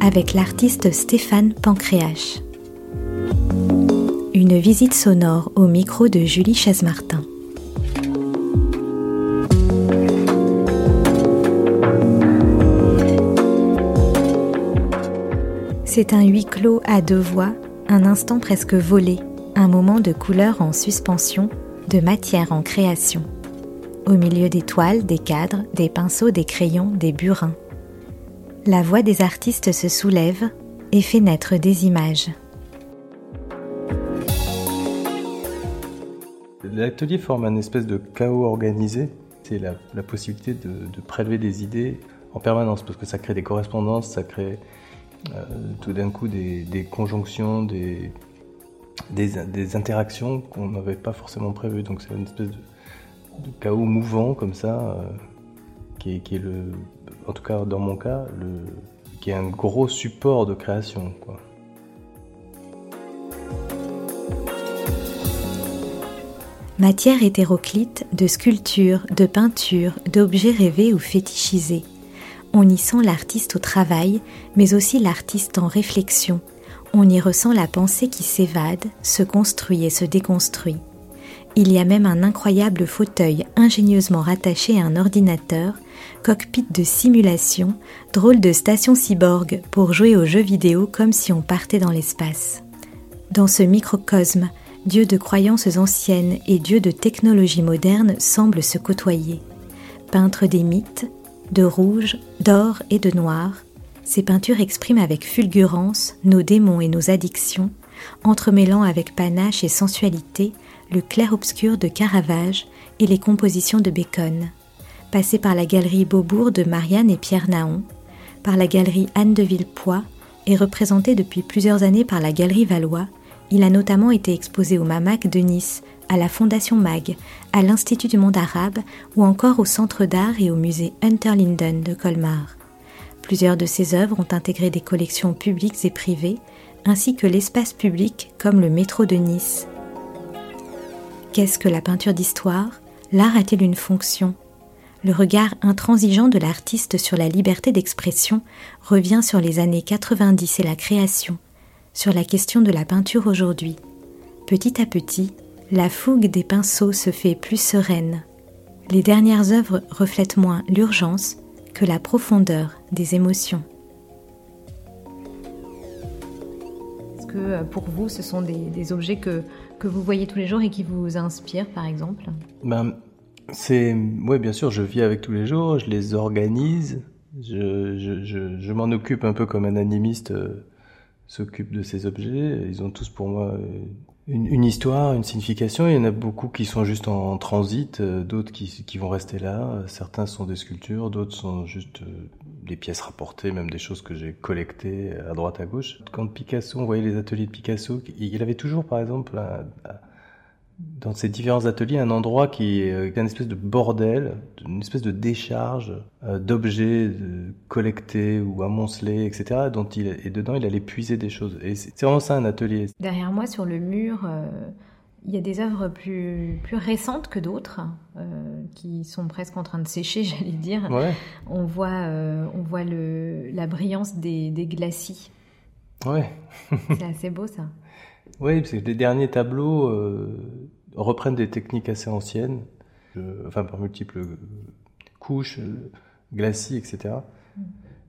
Avec l'artiste Stéphane Pancréache. Une visite sonore au micro de Julie Chaise-Martin. C'est un huis clos à deux voix, un instant presque volé, un moment de couleur en suspension, de matière en création. Au milieu des toiles, des cadres, des pinceaux, des crayons, des burins. La voix des artistes se soulève et fait naître des images. L'atelier forme un espèce de chaos organisé. C'est la, possibilité de, prélever des idées en permanence parce que ça crée des correspondances, ça crée euh, tout d'un coup des, conjonctions, des, interactions qu'on n'avait pas forcément prévues. Donc c'est une espèce de, chaos mouvant comme ça, euh, qui, est, le, en tout cas dans mon cas, qui est un gros support de création. Matière hétéroclite de sculpture, de peinture, d'objets rêvés ou fétichisés on y sent l'artiste au travail, mais aussi l'artiste en réflexion. On y ressent la pensée qui s'évade, se construit et se déconstruit. Il y a même un incroyable fauteuil ingénieusement rattaché à un ordinateur, cockpit de simulation, drôle de station cyborg pour jouer aux jeux vidéo comme si on partait dans l'espace. Dans ce microcosme, Dieu de croyances anciennes et Dieu de technologie moderne semblent se côtoyer. Peintre des mythes, de rouge, d'or et de noir, ces peintures expriment avec fulgurance nos démons et nos addictions, entremêlant avec panache et sensualité le clair-obscur de Caravage et les compositions de Bacon. Passé par la galerie Beaubourg de Marianne et Pierre Naon, par la galerie Anne de Villepoix et représenté depuis plusieurs années par la galerie Valois, il a notamment été exposé au Mamac de Nice à la Fondation MAG, à l'Institut du monde arabe ou encore au Centre d'art et au musée Unterlinden de Colmar. Plusieurs de ses œuvres ont intégré des collections publiques et privées, ainsi que l'espace public comme le métro de Nice. Qu'est-ce que la peinture d'histoire? L'art a-t-il une fonction? Le regard intransigeant de l'artiste sur la liberté d'expression revient sur les années 90 et la création, sur la question de la peinture aujourd'hui. Petit à petit, la fougue des pinceaux se fait plus sereine. Les dernières œuvres reflètent moins l'urgence que la profondeur des émotions. Est-ce que euh, pour vous, ce sont des, objets que, que, vous voyez tous les jours et qui vous inspirent, par exemple? Ben, c'est, Oui, bien sûr, je vis avec tous les jours, je les organise, je, m'en occupe un peu comme un animiste euh, s'occupe de ces objets. Ils ont tous pour moi euh, une, histoire, une signification. Il y en a beaucoup qui sont juste en, transit, euh, d'autres qui, vont rester là. Certains sont des sculptures, d'autres sont juste des pièces rapportées, même des choses que j'ai collectées à droite à gauche. Quand Picasso, on voyait les ateliers de Picasso, il avait toujours, par exemple, dans ces différents ateliers un endroit qui est euh, une espèce de bordel, une espèce de décharge euh, d'objets collectés ou amoncelés, etc. Dont il et dedans il allait puiser des choses. Et c'est vraiment ça un atelier. Derrière moi sur le mur. Euh, il y a des œuvres plus, plus récentes que d'autres qui sont presque en train de sécher, j'allais dire. On voit, on voit le, la brillance des, des glacis. Ouais. c'est assez beau ça. Oui, parce que les derniers tableaux euh, reprennent des techniques assez anciennes, enfin par multiples couches, euh, glacis, etc.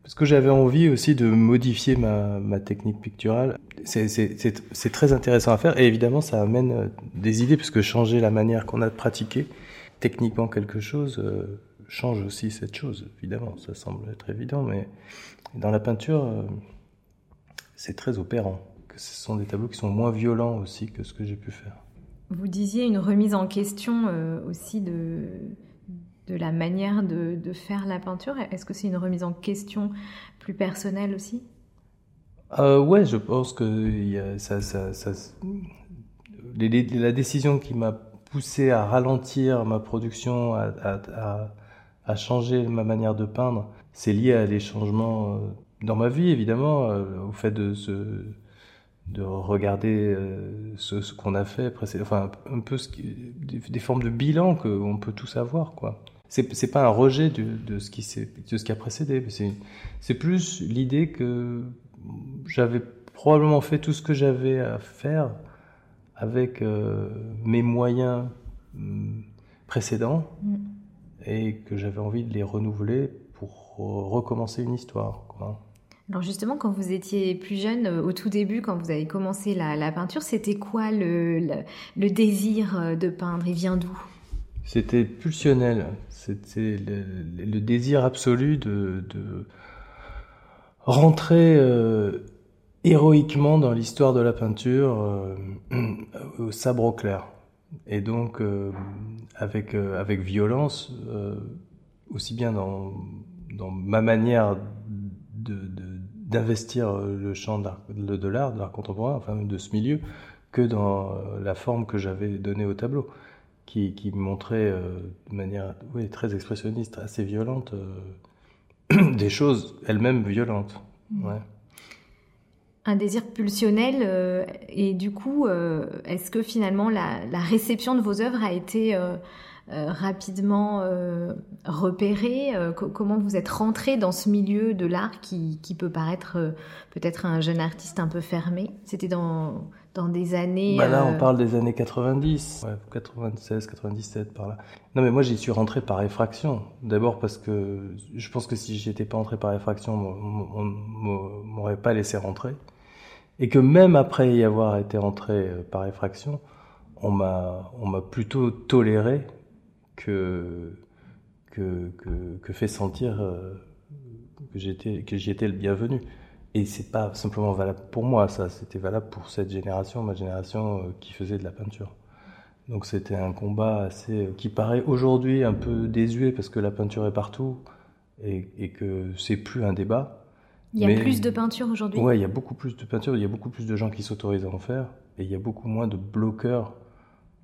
Parce que j'avais envie aussi de modifier ma, technique picturale. C'est très intéressant à faire et évidemment ça amène euh, des idées puisque changer la manière qu'on a de pratiquer techniquement quelque chose change aussi cette chose. Évidemment, ça semble être évident, mais dans la peinture, c'est très opérant ce sont des tableaux qui sont moins violents aussi que ce que j'ai pu faire. Vous disiez une remise en question euh, aussi de, de la manière de, faire la peinture. Est-ce que c'est une remise en question plus personnelle aussi? Euh, Ouais, je pense que y a, ça, ça, ça, la décision qui m'a poussé à ralentir ma production, à, à, à, changer ma manière de peindre, c'est lié à des changements euh, dans ma vie, évidemment, euh, au fait de se de regarder euh, ce, ce qu'on a fait, enfin un peu ce des, formes de bilan qu'on peut tous avoir, quoi. C'est, pas un rejet de, de ce qui de ce qui a précédé. C'est, plus l'idée que j'avais probablement fait tout ce que j'avais à faire avec euh, mes moyens mm, précédents mm. et que j'avais envie de les renouveler pour recommencer une histoire. Quoi. Alors justement, quand vous étiez plus jeune, euh, au tout début, quand vous avez commencé la, peinture, c'était quoi le, désir euh, de peindre? Il vient d'où? C'était pulsionnel. C'était le, désir absolu de, de rentrer euh, héroïquement dans l'histoire de la peinture au sabre au clair. Et donc, avec, violence, aussi bien dans, ma manière d'investir euh, le champ de l'art, de l'art contemporain, enfin de ce milieu, que dans euh, la forme que j'avais donnée au tableau, qui, qui montrait euh, de manière oui, très expressionniste, assez violente, des choses elles-mêmes violentes. Mmh. Ouais. Un désir pulsionnel, et du coup, est-ce que finalement la, la, réception de vos œuvres a été rapidement euh, repéré euh, Comment vous êtes rentré dans ce milieu de l'art qui, qui, peut paraître peut-être un jeune artiste un peu fermé? C'était dans, dans des années... Bah là, on parle des années 90, 96, 97, par là. Non, mais moi, j'y suis rentré par effraction. D'abord parce que je pense que si j'étais pas rentré par effraction, on m'aurait pas laissé rentrer. Et que même après y avoir été rentré par effraction, on m'a plutôt toléré que, que, que, fait sentir euh, que j'y étais le bienvenu. Et c'est pas simplement valable pour moi, ça, c'était valable pour cette génération, ma génération euh, qui faisait de la peinture. Donc c'était un combat assez qui paraît aujourd'hui un peu désuet parce que la peinture est partout et, et que c'est plus un débat. Il y a plus de peinture aujourd'hui? Ouais, il y a beaucoup plus de peinture, il y a beaucoup plus de gens qui s'autorisent à en faire et il y a beaucoup moins de bloqueurs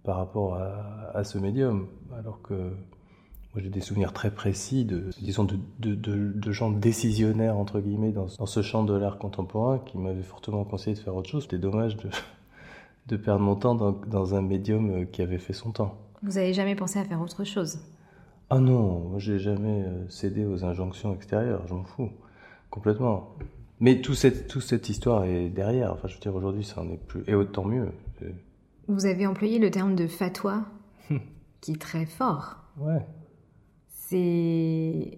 par rapport à, ce médium. Alors que moi j'ai des souvenirs très précis de, disons, de, de, de, gens décisionnaires, entre guillemets, dans, dans ce champ de l'art contemporain qui m'avaient fortement conseillé de faire autre chose. C'était dommage de, de perdre mon temps dans, dans, un médium qui avait fait son temps. Vous avez jamais pensé à faire autre chose? Ah non, moi j'ai jamais euh, cédé aux injonctions extérieures, je m'en fous, complètement. Mais tout cette, toute cette histoire est derrière. Enfin, je veux dire, aujourd'hui, ça en est plus. Et autant mieux. Vous avez employé le terme de fatwa, hmm. qui est très fort. Ouais. C'est,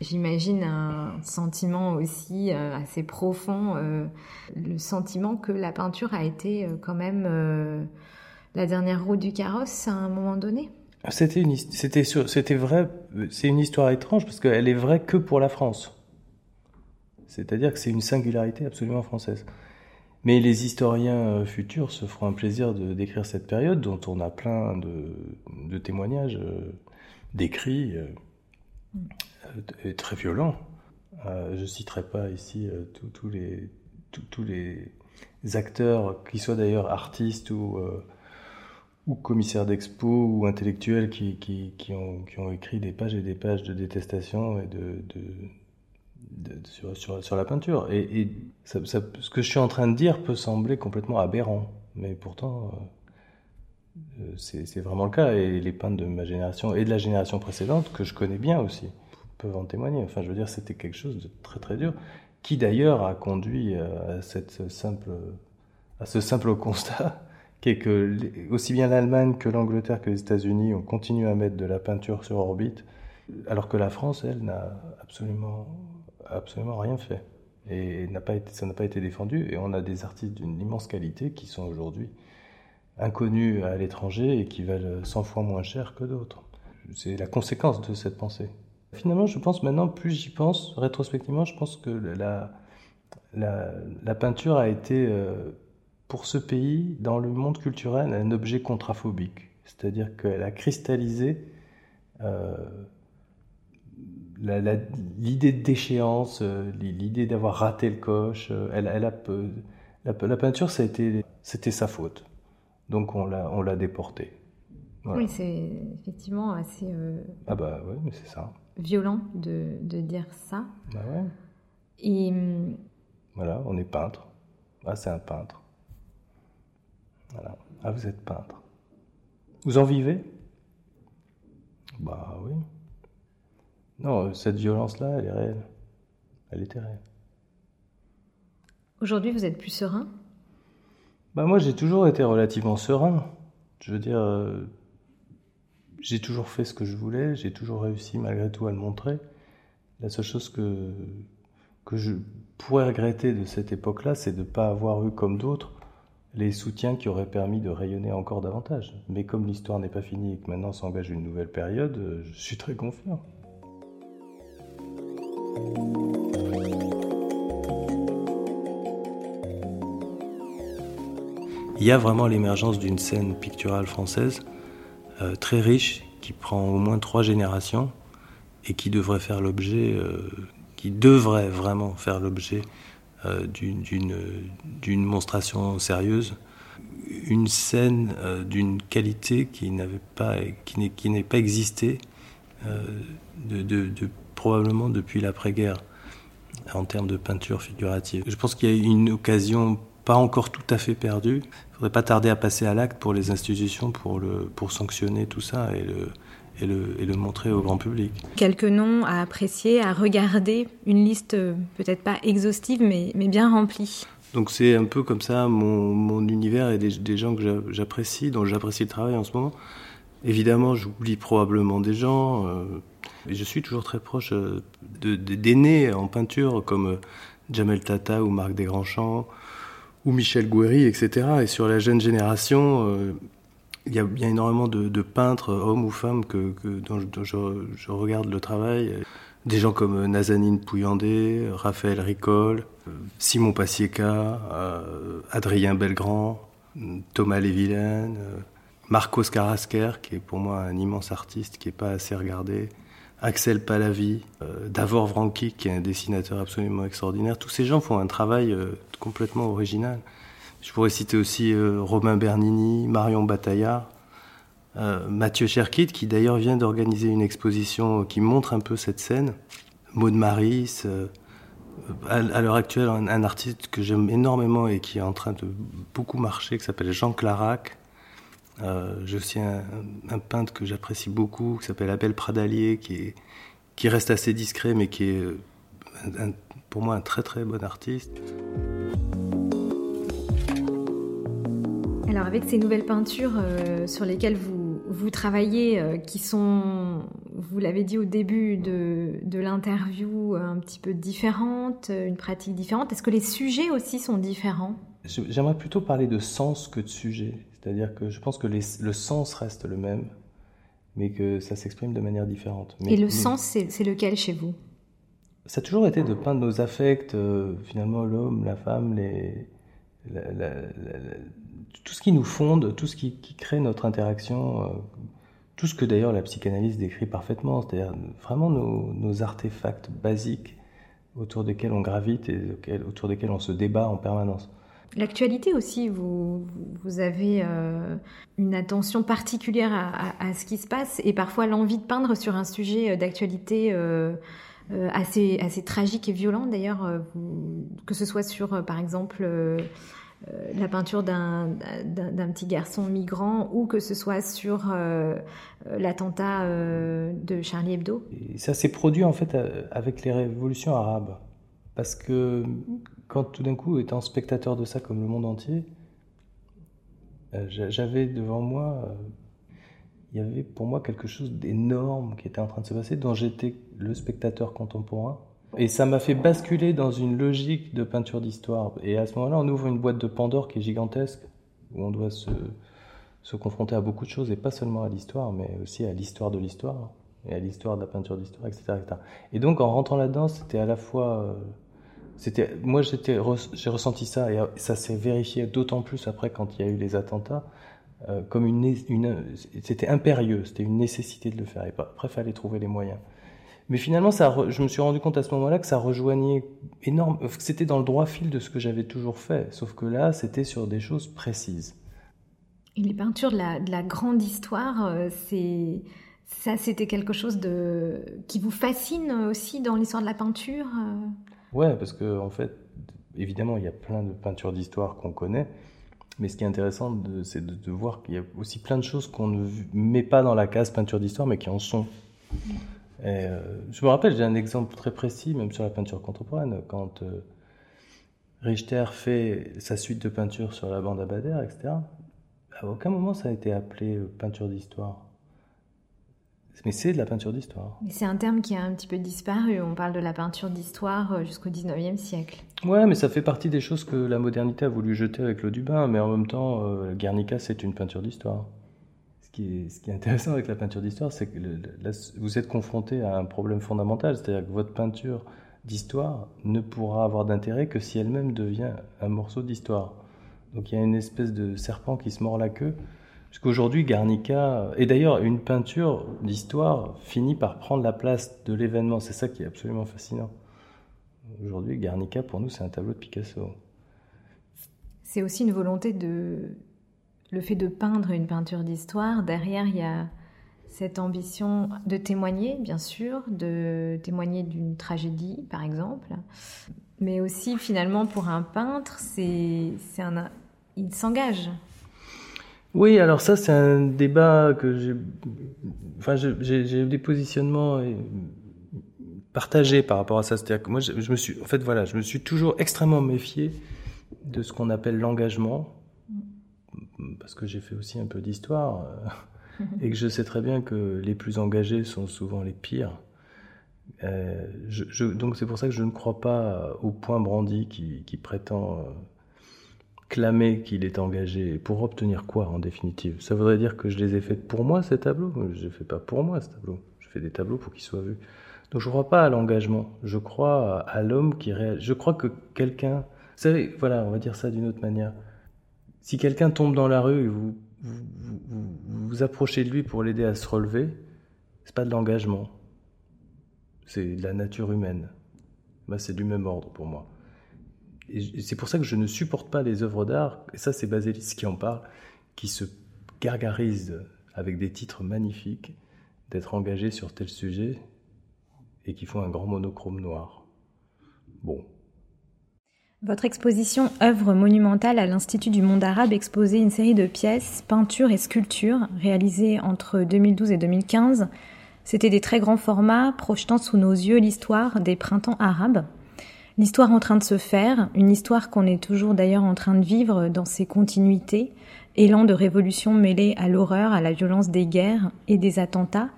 j'imagine, un sentiment aussi euh, assez profond, euh, le sentiment que la peinture a été euh, quand même la dernière roue du carrosse à un moment donné. C'était une, c'était, c'était vrai. C'est une histoire étrange parce qu'elle est vraie que pour la France. C'est-à-dire que c'est une singularité absolument française. Mais les historiens euh, futurs se feront un plaisir de décrire cette période dont on a plein de, témoignages euh, décrits euh, très violents. je ne citerai pas ici tous les, acteurs, qui soient d'ailleurs artistes ou, commissaires d'expo ou intellectuels qui, ont, écrit des pages et des pages de détestation et de sur, la peinture. Et, ce que je suis en train de dire peut sembler complètement aberrant, mais pourtant, euh, euh c'est vraiment le cas. Et les peintres de ma génération et de la génération précédente, que je connais bien aussi, peuvent en témoigner. Enfin, je veux dire, c'était quelque chose de très très dur, qui d'ailleurs a conduit à, cette simple, à ce simple constat qui est que aussi bien l'Allemagne que l'Angleterre que les États-Unis ont continué à mettre de la peinture sur orbite, alors que la France, elle, n'a absolument absolument rien fait. Et pas été, ça n'a pas été défendu. Et on a des artistes d'une immense qualité qui sont aujourd'hui inconnus à l'étranger et qui valent 100 fois moins cher que d'autres. C'est la conséquence de cette pensée. Finalement, je pense maintenant, plus j'y pense, rétrospectivement, je pense que la, la, la peinture a été, euh, pour ce pays, dans le monde culturel, un objet contraphobique. C'est-à-dire qu'elle a cristallisé euh, l'idée de déchéance, euh, l'idée d'avoir raté le coche, euh, elle, elle a, la, la, peinture, c'était sa faute. Donc on l'a, on l'a déporté. Oui, c'est effectivement assez. Euh, ah bah ouais, mais c'est ça. Violent de, de, dire ça. Bah ouais. Et. Voilà, on est peintre. Ah, c'est un peintre. Voilà. Ah, vous êtes peintre. Vous en vivez? Bah oui. Non, cette violence-là, elle est réelle. Elle était réelle. Aujourd'hui, vous êtes plus serein? Bah Moi, j'ai toujours été relativement serein. Je veux dire, euh, j'ai toujours fait ce que je voulais, j'ai toujours réussi malgré tout à le montrer. La seule chose que, que je pourrais regretter de cette époque-là, c'est de ne pas avoir eu comme d'autres les soutiens qui auraient permis de rayonner encore davantage. Mais comme l'histoire n'est pas finie et que maintenant s'engage une nouvelle période, euh, je suis très confiant. Il y a vraiment l'émergence d'une scène picturale française euh, très riche qui prend au moins trois générations et qui devrait faire l'objet, euh, qui devrait vraiment faire l'objet euh, d'une monstration sérieuse, une scène d'une qualité qui n'avait pas, qui n'est pas existé de, de, probablement depuis l'après-guerre en termes de peinture figurative. Je pense qu'il y a une occasion pas encore tout à fait perdu. Il ne faudrait pas tarder à passer à l'acte pour les institutions pour, le, pour sanctionner tout ça et le, et le, et le, montrer au grand public. Quelques noms à apprécier, à regarder, une liste euh, peut-être pas exhaustive mais, mais bien remplie. Donc c'est un peu comme ça mon, mon univers et des, des gens que j'apprécie, dont j'apprécie le travail en ce moment. Évidemment, j'oublie probablement des gens. Euh, je suis toujours très proche euh, d'aînés en peinture comme Jamel Tata ou Marc Desgrandchamps ou Michel Gouéry, etc. Et sur la jeune génération, euh, il y, a, bien énormément de, peintres, hommes ou femmes, que, dont, je, regarde le travail. Des gens comme Nazanine Pouillandé, Raphaël Ricol, Simon Passieka, euh, Adrien Belgrand, Thomas Lévilaine, euh, Marcos Carrasquer, qui est pour moi un immense artiste qui n'est pas assez regardé. Axel Palavi, euh, Davor Vranki, qui est un dessinateur absolument extraordinaire. Tous ces gens font un travail euh, complètement original. Je pourrais citer aussi euh, Romain Bernini, Marion Bataillard, Mathieu Cherkit, qui d'ailleurs vient d'organiser une exposition qui montre un peu cette scène. Maud Maris, à, l'heure actuelle, un, un artiste que j'aime énormément et qui est en train de beaucoup marcher, qui s'appelle Jean Clarac, euh, j'ai aussi un, peintre que j'apprécie beaucoup, qui s'appelle Abel Pradalier, qui, est, qui reste assez discret, mais qui est pour moi un très très bon artiste. Alors avec ces nouvelles peintures euh, sur lesquelles vous, vous travaillez, euh, qui sont, vous l'avez dit au début de, de l'interview, un petit peu différentes, une pratique différente, est-ce que les sujets aussi sont différents? J'aimerais plutôt parler de sens que de sujet. C'est-à-dire que je pense que le sens reste le même, mais que ça s'exprime de manière différente. Et le sens, c'est lequel chez vous? Ça a toujours été de peindre nos affects, euh, finalement l'homme, la femme, les, tout ce qui nous fonde, tout ce qui, crée notre interaction, euh, tout ce que d'ailleurs la psychanalyse décrit parfaitement, c'est-à-dire vraiment nos, nos, artefacts basiques autour desquels on gravite et autour desquels on se débat en permanence. L'actualité aussi, vous, avez euh, une attention particulière à, ce qui se passe et parfois l'envie de peindre sur un sujet euh, d'actualité euh, assez, assez tragique et violent d'ailleurs, que ce soit sur par exemple la peinture d'un petit garçon migrant ou que ce soit sur l'attentat de Charlie Hebdo. Et ça s'est produit en fait avec les révolutions arabes parce que quand tout d'un coup, étant spectateur de ça comme le monde entier, euh, j'avais devant moi, euh, il y avait pour moi quelque chose d'énorme qui était en train de se passer, dont j'étais le spectateur contemporain. Et ça m'a fait basculer dans une logique de peinture d'histoire. Et à ce moment-là, on ouvre une boîte de Pandore qui est gigantesque, où on doit se, se confronter à beaucoup de choses, et pas seulement à l'histoire, mais aussi à l'histoire de l'histoire, et à l'histoire de la peinture d'histoire, etc., etc., Et donc, en rentrant là-dedans, c'était à la fois... Euh, c'était, moi, j'ai ressenti ça et ça s'est vérifié d'autant plus après quand il y a eu les attentats, euh, comme une, c'était impérieux, c'était une nécessité de le faire. Et après, il fallait trouver les moyens. Mais finalement, je me suis rendu compte à ce moment-là que ça rejoignait énorme, euh, c'était dans le droit fil de ce que j'avais toujours fait, sauf que là, c'était sur des choses précises. Et les peintures de la, de la grande histoire, euh, c'est ça, c'était quelque chose qui vous fascine aussi dans l'histoire de la peinture. Ouais, parce que en fait, évidemment, il y a plein de peintures d'histoire qu'on connaît, mais ce qui est intéressant, c'est de, voir qu'il y a aussi plein de choses qu'on ne met pas dans la case peinture d'histoire, mais qui en sont. je me rappelle, j'ai un exemple très précis, même sur la peinture contemporaine, quand Richter fait sa suite de peintures sur la bande Abadère, etc. À aucun moment ça a été appelé peinture d'histoire. Mais c'est de la peinture d'histoire. C'est un terme qui a un petit peu disparu. On parle de la peinture d'histoire euh, jusqu'au 19e siècle. Ouais, mais ça fait partie des choses que la modernité a voulu jeter avec l'eau du bain. Mais en même temps, euh, Guernica, c'est une peinture d'histoire. Ce qui, est, ce qui est intéressant avec la peinture d'histoire, c'est que vous êtes confronté à un problème fondamental. C'est-à-dire que votre peinture d'histoire ne pourra avoir d'intérêt que si elle-même devient un morceau d'histoire. Donc il y a une espèce de serpent qui se mord la queue parce qu'aujourd'hui, Garnica, et d'ailleurs une peinture d'histoire finit par prendre la place de l'événement. C'est ça qui est absolument fascinant. Aujourd'hui, Garnica, pour nous, c'est un tableau de Picasso. C'est aussi une volonté de... Le fait de peindre une peinture d'histoire, derrière, il y a cette ambition de témoigner, bien sûr, de témoigner d'une tragédie, par exemple. Mais aussi, finalement, pour un peintre, c'est un... il s'engage oui, alors ça, c'est un débat que j'ai. Enfin, j'ai eu des positionnements euh, partagés par rapport à ça. C'est-à-dire que moi, je, me suis. En fait, voilà, je me suis toujours extrêmement méfié de ce qu'on appelle l'engagement. Parce que j'ai fait aussi un peu d'histoire. Euh, et que je sais très bien que les plus engagés sont souvent les pires. Euh, donc c'est pour ça que je ne crois pas au point brandi qui, qui prétend clamer qu'il est engagé pour obtenir quoi en définitive? Ça voudrait dire que je les ai faits pour moi ces tableaux? Je ne fais pas pour moi ce tableau. Je fais des tableaux pour qu'ils soient vus. Donc je ne crois pas à l'engagement. Je crois à l'homme qui réagit. Je crois que quelqu'un. Vous savez, voilà, on va dire ça d'une autre manière. Si quelqu'un tombe dans la rue et vous vous, vous approchez de lui pour l'aider à se relever, c'est pas de l'engagement. C'est de la nature humaine. Bah, c'est du même ordre pour moi c'est pour ça que je ne supporte pas les œuvres d'art, et ça c'est Basélis qui en parle, qui se gargarisent avec des titres magnifiques d'être engagés sur tel sujet et qui font un grand monochrome noir. Bon. Votre exposition œuvre monumentale à l'Institut du monde arabe exposait une série de pièces, peintures et sculptures réalisées entre 2012 et 2015. C'était des très grands formats projetant sous nos yeux l'histoire des printemps arabes l'histoire en train de se faire, une histoire qu'on est toujours d'ailleurs en train de vivre dans ses continuités, élan de révolution mêlé à l'horreur, à la violence des guerres et des attentats.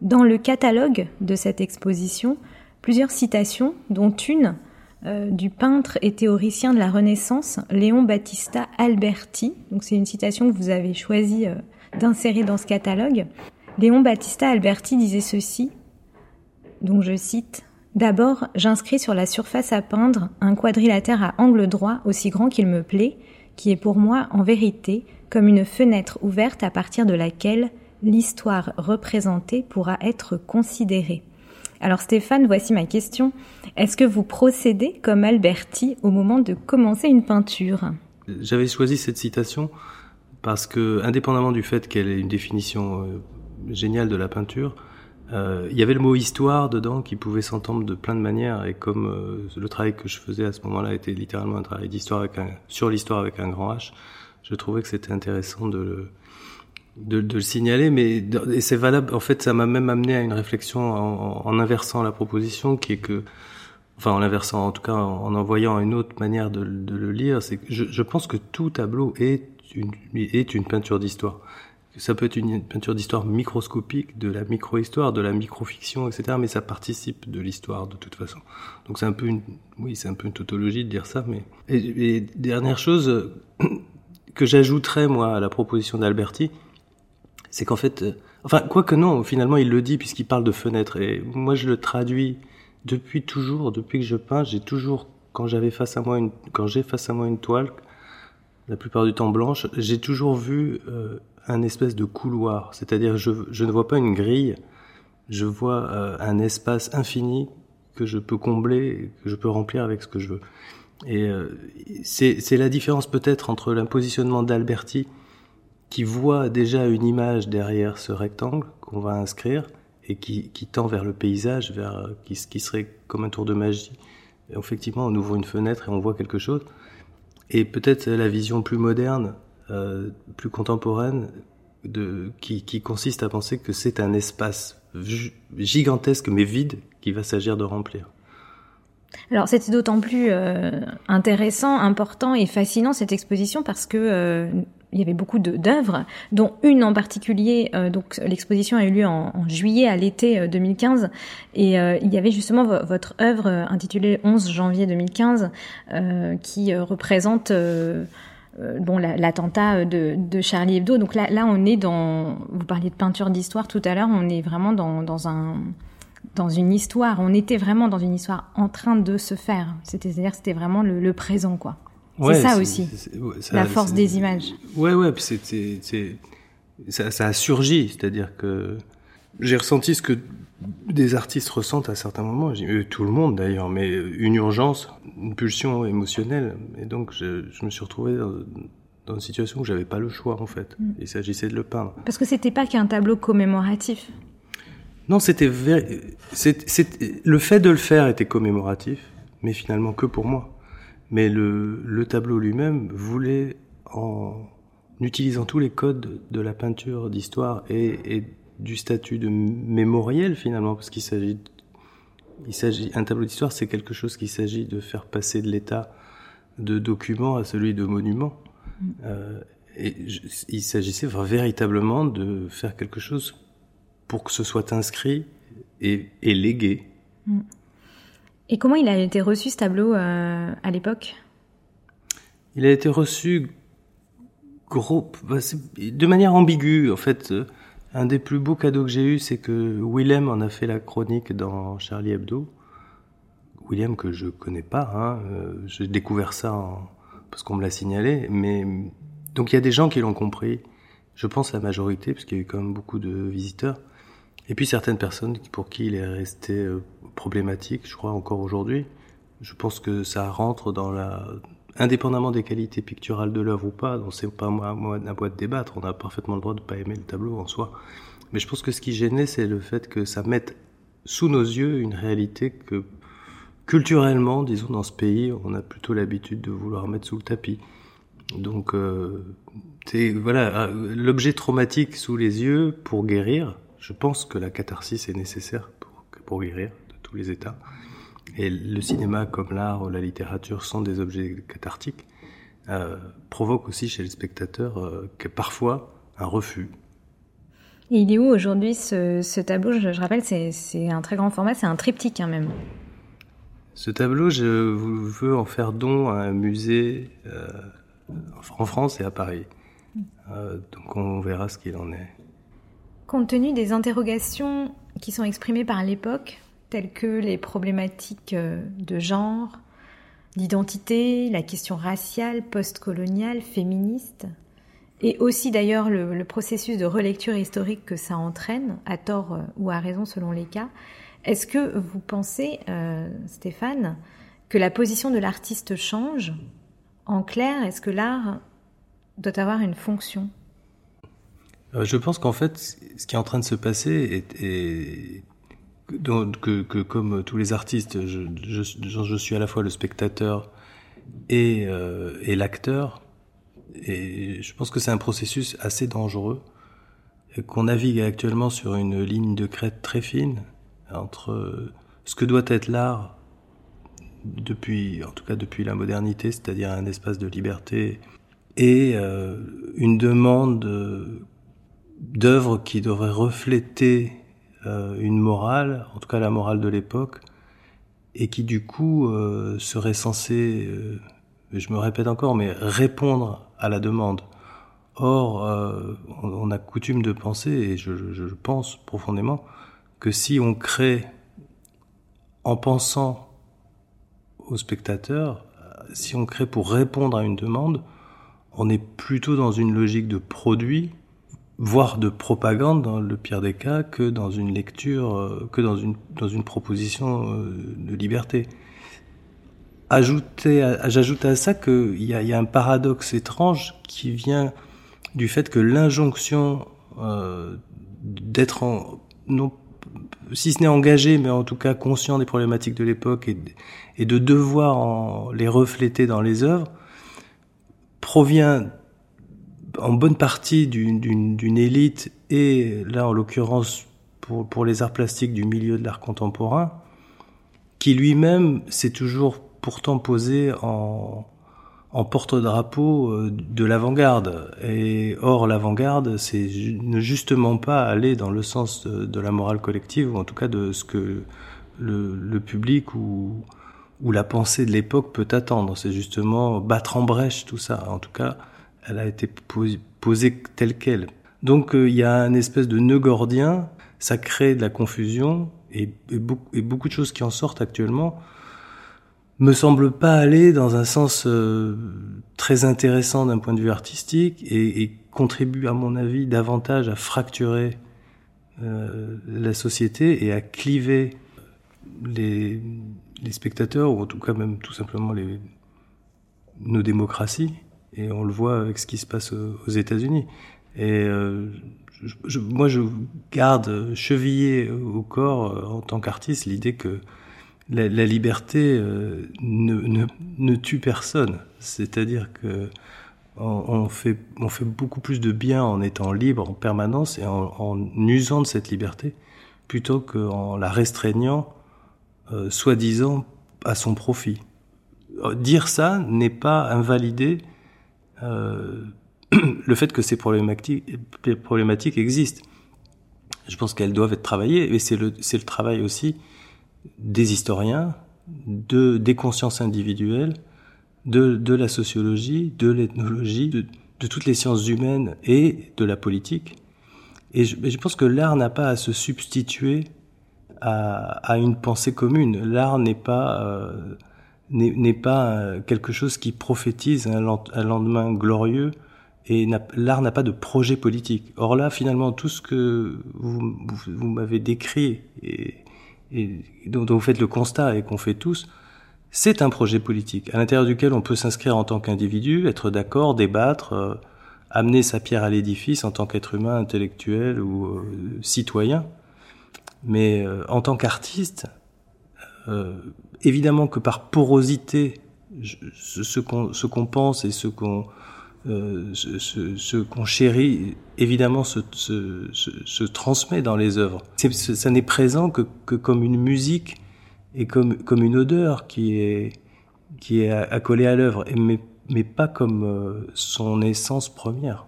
Dans le catalogue de cette exposition, plusieurs citations, dont une euh, du peintre et théoricien de la Renaissance, Léon Battista Alberti. Donc c'est une citation que vous avez choisi euh, d'insérer dans ce catalogue. Léon Battista Alberti disait ceci, donc je cite D'abord, j'inscris sur la surface à peindre un quadrilatère à angle droit aussi grand qu'il me plaît, qui est pour moi en vérité comme une fenêtre ouverte à partir de laquelle l'histoire représentée pourra être considérée. Alors Stéphane, voici ma question. Est-ce que vous procédez comme Alberti au moment de commencer une peinture? J'avais choisi cette citation parce que, indépendamment du fait qu'elle ait une définition euh, géniale de la peinture, euh, il y avait le mot histoire dedans qui pouvait s'entendre de plein de manières et comme euh, le travail que je faisais à ce moment-là était littéralement un travail d'histoire sur l'histoire avec un grand H, je trouvais que c'était intéressant de le, de, de, le signaler, mais et c'est valable. En fait, ça m'a même amené à une réflexion en, en, inversant la proposition, qui est que, enfin, en inversant, en tout cas, en, envoyant une autre manière de, de le lire, c'est que je, je, pense que tout tableau est une, est une peinture d'histoire ça peut être une peinture d'histoire microscopique, de la micro-histoire, de la micro-fiction, etc. Mais ça participe de l'histoire de toute façon. Donc c'est un peu une, oui, c'est un peu une tautologie de dire ça. Mais et, dernière chose que j'ajouterais moi à la proposition d'Alberti, c'est qu'en fait, euh, enfin quoi que non, finalement il le dit puisqu'il parle de fenêtre. Et moi je le traduis depuis toujours, depuis que je peins, j'ai toujours quand j'avais face à moi une, quand j'ai face à moi une toile, la plupart du temps blanche, j'ai toujours vu euh, un espèce de couloir, c'est-à-dire je, je ne vois pas une grille, je vois euh, un espace infini que je peux combler, que je peux remplir avec ce que je veux. Et euh, c'est la différence peut-être entre l'impositionnement d'Alberti, qui voit déjà une image derrière ce rectangle qu'on va inscrire et qui, tend vers le paysage, vers euh, qui, qui serait comme un tour de magie. Effectivement, on ouvre une fenêtre et on voit quelque chose. Et peut-être la vision plus moderne euh, plus contemporaine qui, consiste à penser que c'est un espace gigantesque mais vide qu'il va s'agir de remplir. Alors c'était d'autant plus euh, intéressant, important et fascinant cette exposition parce que euh, il y avait beaucoup d'œuvres, dont une en particulier. Donc l'exposition a eu lieu en juillet à l'été 2015, et il y avait justement votre œuvre intitulée 11 janvier 2015 qui représente bon l'attentat de, de, Charlie Hebdo. Donc là, là, on est dans. Vous parliez de peinture d'histoire tout à l'heure. On est vraiment dans, dans un dans une histoire. On était vraiment dans une histoire en train de se faire. C'est-à-dire c'était vraiment le, présent, quoi. c'est ça aussi, la force des images. Ouais, ouais, puis c'est, ça, ça, a surgi, c'est-à-dire que j'ai ressenti ce que des artistes ressentent à certains moments, euh, tout le monde d'ailleurs, mais une urgence, une pulsion émotionnelle, et donc je, je me suis retrouvé dans, dans une situation où j'avais pas le choix en fait. Mm. Il s'agissait de le peindre. Parce que c'était pas qu'un tableau commémoratif. Non, c'était le fait de le faire était commémoratif, mais finalement que pour moi. Mais le, le tableau lui-même voulait, en utilisant tous les codes de la peinture d'histoire et, et, du statut de mémoriel finalement, parce qu'il s'agit, il s'agit, un tableau d'histoire, c'est quelque chose qui s'agit de faire passer de l'état de document à celui de monument. Mm. Euh, et il s'agissait véritablement de faire quelque chose pour que ce soit inscrit et, légué. Mm. Et comment il a été reçu ce tableau euh, à l'époque? Il a été reçu gros, bah, de manière ambiguë. En fait, euh, un des plus beaux cadeaux que j'ai eu, c'est que Willem en a fait la chronique dans Charlie Hebdo. William que je connais pas, hein, euh, j'ai découvert ça parce qu'on me l'a signalé, mais donc il y a des gens qui l'ont compris. Je pense la majorité, parce qu'il y a eu quand même beaucoup de visiteurs. Et puis certaines personnes pour qui il est resté euh, problématique, je crois encore aujourd'hui. Je pense que ça rentre dans la, indépendamment des qualités picturales de l'œuvre ou pas, c'est pas moi, moi d'un boîte de débattre, on a parfaitement le droit de pas aimer le tableau en soi. Mais je pense que ce qui gênait, c'est le fait que ça mette sous nos yeux une réalité que culturellement, disons dans ce pays, on a plutôt l'habitude de vouloir mettre sous le tapis. Donc, euh, voilà, euh, l'objet traumatique sous les yeux pour guérir, je pense que la catharsis est nécessaire pour, pour guérir de tous les états. Et le cinéma, comme l'art ou la littérature, sont des objets cathartiques, euh, provoque aussi chez le spectateur euh, que parfois un refus. Et il est où aujourd'hui ce, tableau? Je, rappelle, c'est un très grand format, c'est un triptyque hein, même. Ce tableau, je veux en faire don à un musée euh, en France et à Paris. Mm. Euh, donc on verra ce qu'il en est. Compte tenu des interrogations qui sont exprimées par l'époque, telles que les problématiques euh, de genre, d'identité, la question raciale, postcoloniale, féministe, et aussi d'ailleurs le, processus de relecture historique que ça entraîne, à tort euh, ou à raison selon les cas, est-ce que vous pensez, euh, Stéphane, que la position de l'artiste change En clair, est-ce que l'art doit avoir une fonction? Je pense qu'en fait, ce qui est en train de se passer est, que, comme tous les artistes, je, je, suis à la fois le spectateur et, euh, et l'acteur. Et je pense que c'est un processus assez dangereux qu'on navigue actuellement sur une ligne de crête très fine entre ce que doit être l'art depuis, en tout cas depuis la modernité, c'est-à-dire un espace de liberté et euh, une demande d'œuvres qui devraient refléter une morale, en tout cas la morale de l'époque, et qui du coup euh, serait censée, euh, je me répète encore, mais répondre à la demande. Or, euh, on, a coutume de penser, et je, je, pense profondément, que si on crée en pensant au spectateur, si on crée pour répondre à une demande, on est plutôt dans une logique de produit voire de propagande dans le pire des cas que dans une lecture, euh, que dans une, dans une proposition euh, de liberté. J'ajoute à ça qu'il y a, y a un paradoxe étrange qui vient du fait que l'injonction euh, d'être en, non, si ce n'est engagé, mais en tout cas conscient des problématiques de l'époque et, et, de devoir en, les refléter dans les œuvres, provient en bonne partie d'une élite et là en l'occurrence pour, pour les arts plastiques du milieu de l'art contemporain, qui lui-même s'est toujours pourtant posé en, en porte-drapeau euh, de l'avant-garde. Et or, l'avant-garde, c'est ne justement pas aller dans le sens de, la morale collective, ou en tout cas de ce que le, le public ou, ou la pensée de l'époque peut attendre. C'est justement battre en brèche tout ça. En tout cas, elle a été posée, telle qu'elle. Donc euh, il y a une espèce de nœud gordien, ça crée de la confusion, et, beaucoup, de choses qui en sortent actuellement me semble pas aller dans un sens euh, très intéressant d'un point de vue artistique et, et, contribue à mon avis davantage à fracturer euh, la société et à cliver les, spectateurs ou en tout cas même tout simplement nos démocraties et on le voit avec ce qui se passe aux États-Unis et euh, je, moi je garde chevillé au corps euh, en tant qu'artiste l'idée que la, liberté euh, ne, ne, ne, tue personne. C'est-à-dire que on, on, fait, on fait beaucoup plus de bien en étant libre en permanence et en, en usant de cette liberté plutôt qu'en la restreignant, euh, soi-disant, à son profit. Euh, dire ça n'est pas invalider euh, le fait que ces problématiques, existent. Je pense qu'elles doivent être travaillées, et c'est le, travail aussi des historiens, de, des consciences individuelles, de, la sociologie, de l'ethnologie, de, toutes les sciences humaines et de la politique. Et je, pense que l'art n'a pas à se substituer à, à une pensée commune. L'art n'est pas euh, n'est pas quelque chose qui prophétise un, un lendemain glorieux et l'art n'a pas de projet politique. Or là, finalement, tout ce que vous, vous, vous m'avez décrit et, et dont, vous faites le constat et qu'on fait tous, c'est un projet politique à l'intérieur duquel on peut s'inscrire en tant qu'individu, être d'accord, débattre, euh, amener sa pierre à l'édifice en tant qu'être humain, intellectuel ou euh, citoyen. Mais euh, en tant qu'artiste, évidemment que par porosité, ce, qu'on pense et ce qu'on euh, chérit, évidemment, se, transmet dans les œuvres. ça n'est présent que, comme une musique et comme, une odeur qui est, accolée à l'œuvre, mais, mais pas comme euh, son essence première.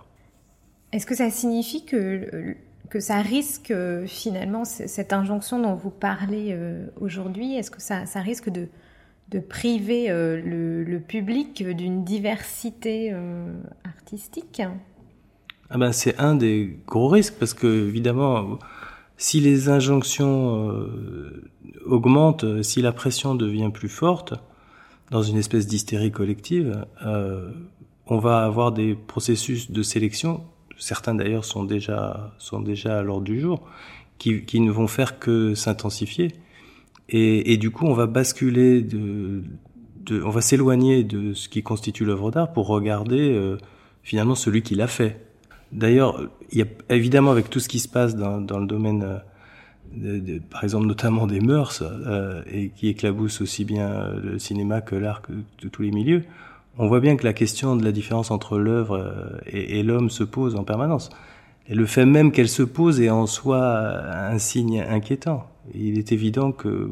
Est-ce que ça signifie que, que ça risque finalement cette injonction dont vous parlez euh, aujourd'hui Est-ce que ça, risque de, priver euh, le, public d'une diversité euh, artistique? Ah ben, C'est un des gros risques parce que, évidemment, si les injonctions augmentent, si la pression devient plus forte, dans une espèce d'hystérie collective, on va avoir des processus de sélection, certains d'ailleurs sont déjà, sont déjà à l'ordre du jour, qui, qui ne vont faire que s'intensifier et, et, du coup, on va basculer de, de on va s'éloigner de ce qui constitue l'œuvre d'art pour regarder euh, finalement celui qui l'a fait. D'ailleurs, il y a évidemment avec tout ce qui se passe dans, dans le domaine, euh, de, par exemple notamment des mœurs, euh, et qui éclabousse aussi bien le cinéma que l'art, de tous les milieux, on voit bien que la question de la différence entre l'œuvre euh, et, et l'homme se pose en permanence. Et le fait même qu'elle se pose est en soi un signe inquiétant il est évident que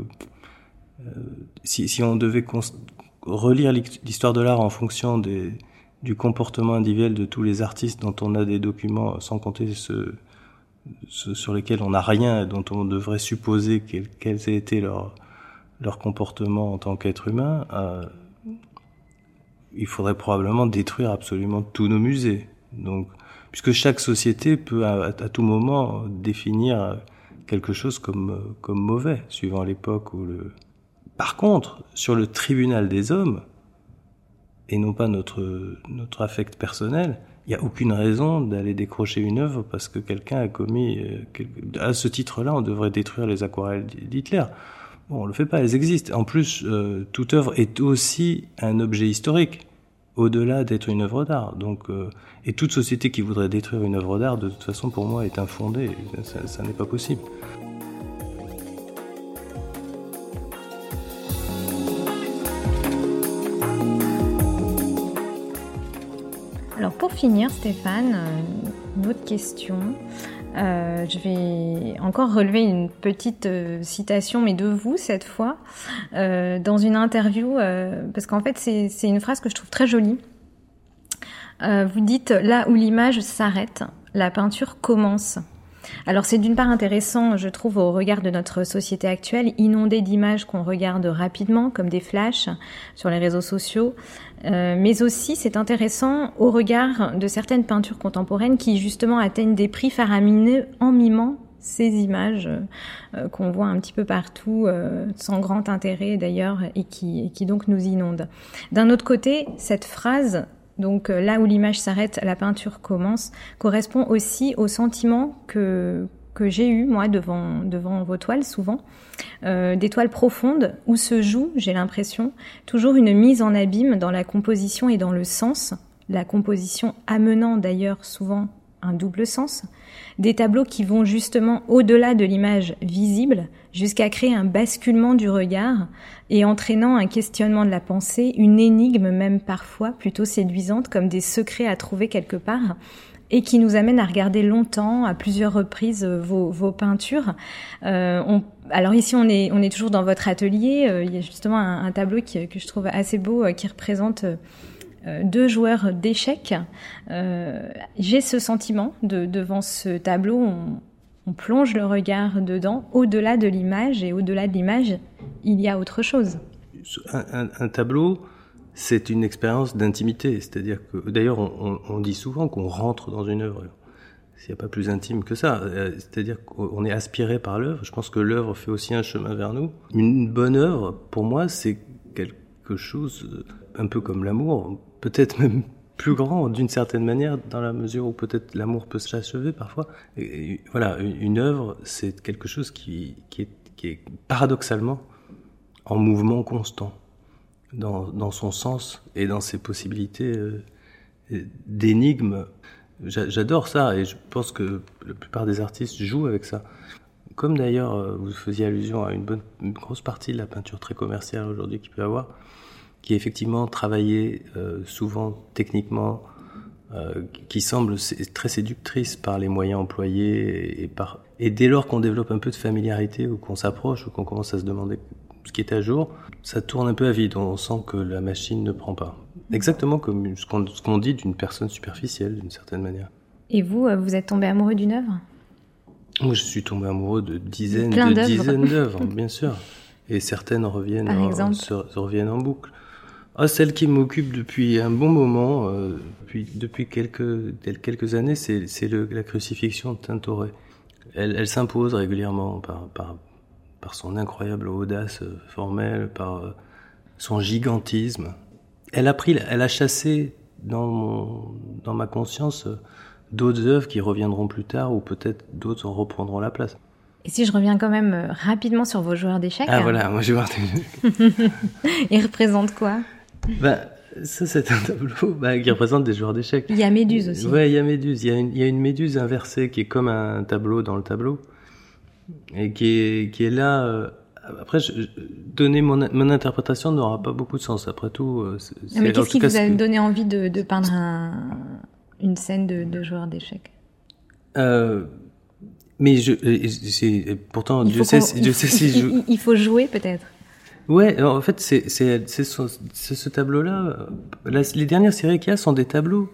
euh, si, on devait relire l'histoire de l'art en fonction du comportement individuel de tous les artistes dont on a des documents, sans compter ceux, sur lesquels on n'a rien, dont on devrait supposer quels, aient été leurs leur comportement en tant qu'être humain, euh, il faudrait probablement détruire absolument tous nos musées. Donc, puisque chaque société peut à, tout moment définir quelque chose comme, comme mauvais, suivant l'époque où le... Par contre, sur le tribunal des hommes, et non pas notre, notre affect personnel, il n'y a aucune raison d'aller décrocher une œuvre parce que quelqu'un a commis... Euh, à ce titre-là, on devrait détruire les aquarelles d'Hitler. Bon, on le fait pas, elles existent. En plus, euh, toute œuvre est aussi un objet historique au-delà d'être une œuvre d'art. Donc, euh, et toute société qui voudrait détruire une œuvre d'art, de toute façon, pour moi, est infondée. Ça, n'est pas possible. Alors pour finir, Stéphane, euh, une autre question. Euh, je vais encore relever une petite euh, citation, mais de vous cette fois, euh, dans une interview, parce qu'en fait c'est une phrase que je trouve très jolie. vous dites là où l'image s'arrête, la peinture commence. Alors c'est d'une part intéressant, je trouve, au regard de notre société actuelle, inondée d'images qu'on regarde rapidement, comme des flashs sur les réseaux sociaux, euh, mais aussi c'est intéressant au regard de certaines peintures contemporaines qui justement atteignent des prix faramineux en mimant ces images euh, qu'on voit un petit peu partout, euh, sans grand intérêt d'ailleurs, et qui, et qui donc nous inondent. D'un autre côté, cette phrase donc euh, là où l'image s'arrête, la peinture commence, correspond aussi au sentiment que, que j'ai eu moi devant, devant vos toiles souvent, euh, des toiles profondes où se joue, j'ai l'impression, toujours une mise en abîme dans la composition et dans le sens, la composition amenant d'ailleurs souvent un double sens, des tableaux qui vont justement au-delà de l'image visible jusqu'à créer un basculement du regard et entraînant un questionnement de la pensée, une énigme même parfois plutôt séduisante comme des secrets à trouver quelque part et qui nous amène à regarder longtemps, à plusieurs reprises, vos, vos peintures. Euh, alors ici, on est, toujours dans votre atelier. Euh, il y a justement un, tableau que je trouve assez beau, euh, qui représente euh, deux joueurs d'échecs. Euh, j'ai ce sentiment de, devant ce tableau, plonge le regard dedans, au-delà de l'image, et au-delà de l'image, il y a autre chose. Un, tableau, c'est une expérience d'intimité, c'est-à-dire que, d'ailleurs, on, dit souvent qu'on rentre dans une œuvre. S'il n'y a pas plus intime que ça, euh, c'est-à-dire qu'on est aspiré par l'œuvre. Je pense que l'œuvre fait aussi un chemin vers nous. Une bonne œuvre, pour moi, c'est quelque chose un peu comme l'amour peut-être même plus grand d'une certaine manière, dans la mesure où peut-être l'amour peut s'achever parfois. Voilà, une, œuvre, c'est quelque chose qui, est, paradoxalement en mouvement constant, dans, dans, son sens et dans ses possibilités euh, d'énigmes. J'adore ça et je pense que la plupart des artistes jouent avec ça. Comme d'ailleurs, euh, vous faisiez allusion à une, bonne, une grosse partie de la peinture très commerciale aujourd'hui qu'il peut y avoir qui est effectivement travaillée euh, souvent techniquement, euh, qui semble très séductrice par les moyens employés et, par et dès lors qu'on développe un peu de familiarité ou qu'on s'approche ou qu'on commence à se demander ce qui est à jour, ça tourne un peu à vide. On sent que la machine ne prend pas. Exactement comme ce qu'on dit d'une personne superficielle, d'une certaine manière. Et vous, euh, vous êtes tombé amoureux d'une œuvre? Moi, je suis tombé amoureux de dizaines, de dizaines d'œuvres, bien sûr. Et certaines reviennent, se, reviennent en boucle. Ah, celle qui m'occupe depuis un bon moment, euh, depuis, depuis quelques, quelques années, c'est, la crucifixion de Tintoret. Elle, elle s'impose régulièrement par, par, par son incroyable audace formelle, par euh, son gigantisme. Elle a pris, elle a chassé dans mon, dans ma conscience euh, d'autres œuvres qui reviendront plus tard ou peut-être d'autres en reprendront la place. Et si je reviens quand même euh, rapidement sur vos joueurs d'échecs. Ah voilà, moi je vais voir. Ils représentent quoi? Bah, ça, c'est un tableau bah, qui représente des joueurs d'échecs. Il y a Méduse aussi. Ouais, il y a Méduse. Il y a, une, il y a une Méduse inversée qui est comme un tableau dans le tableau. Et qui est, qui est là. Euh, après, je, donner mon, mon interprétation n'aura pas beaucoup de sens. Après tout. Euh, c'est, mais qu'est-ce qui vous a donné envie de, de peindre un, une scène de, de joueurs d'échecs? Euh, mais je, c'est, pourtant, je sais, je sais si je... Il faut jouer peut-être. Ouais, en fait, c'est ce tableau-là. Les dernières séries qu'il y a sont des tableaux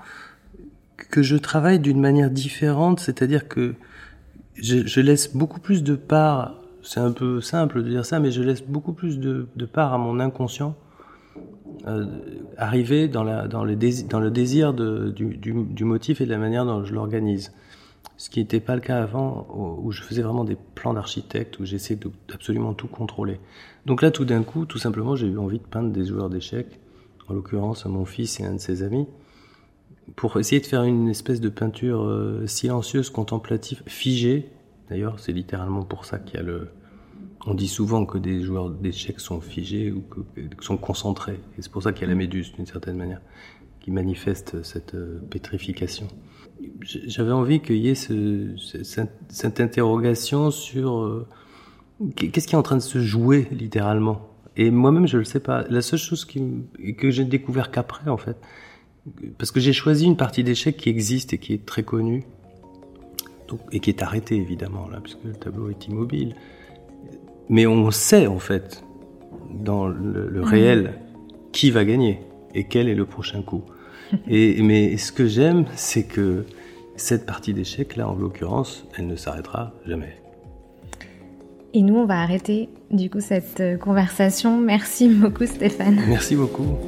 que je travaille d'une manière différente, c'est-à-dire que je, laisse beaucoup plus de part. C'est un peu simple de dire ça, mais je laisse beaucoup plus de, de part à mon inconscient euh, arriver dans la dans le désir, dans le désir du, du, du motif et de la manière dont je l'organise ce qui n'était pas le cas avant, où je faisais vraiment des plans d'architecte, où j'essayais d'absolument tout contrôler. Donc là, tout d'un coup, tout simplement, j'ai eu envie de peindre des joueurs d'échecs, en l'occurrence mon fils et un de ses amis, pour essayer de faire une espèce de peinture euh, silencieuse, contemplative, figée. D'ailleurs, c'est littéralement pour ça qu'il y a le... On dit souvent que des joueurs d'échecs sont figés ou que, sont concentrés. Et c'est pour ça qu'il y a la méduse, d'une certaine manière, qui manifeste cette euh, pétrification j'avais envie qu'il y ait ce, cette, interrogation sur euh, qu'est-ce qui est en train de se jouer littéralement. Et moi-même, je le sais pas. La seule chose qui, que j'ai découvert qu'après, en fait, parce que j'ai choisi une partie d'échecs qui existe et qui est très connue, et qui est arrêté évidemment là, puisque le tableau est immobile. Mais on sait en fait, dans le, réel, qui va gagner et quel est le prochain coup. et, mais ce que j'aime, c'est que cette partie d'échec, là en l'occurrence, elle ne s'arrêtera jamais. Et nous, on va arrêter du coup cette euh, conversation. Merci beaucoup Stéphane. Merci beaucoup.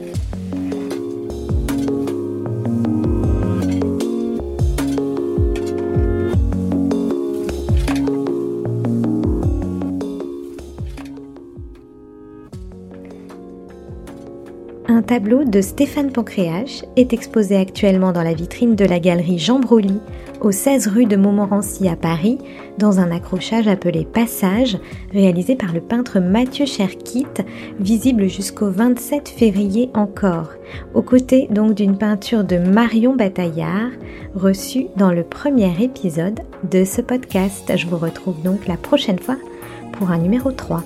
Tableau de Stéphane Pancréache est exposé actuellement dans la vitrine de la galerie Jean Broli, au 16 rue de Montmorency à Paris, dans un accrochage appelé Passage, réalisé par le peintre Mathieu Cherkit, visible jusqu'au 27 février encore, aux côtés donc d'une peinture de Marion Bataillard, reçue dans le premier épisode de ce podcast. Je vous retrouve donc la prochaine fois pour un numéro 3.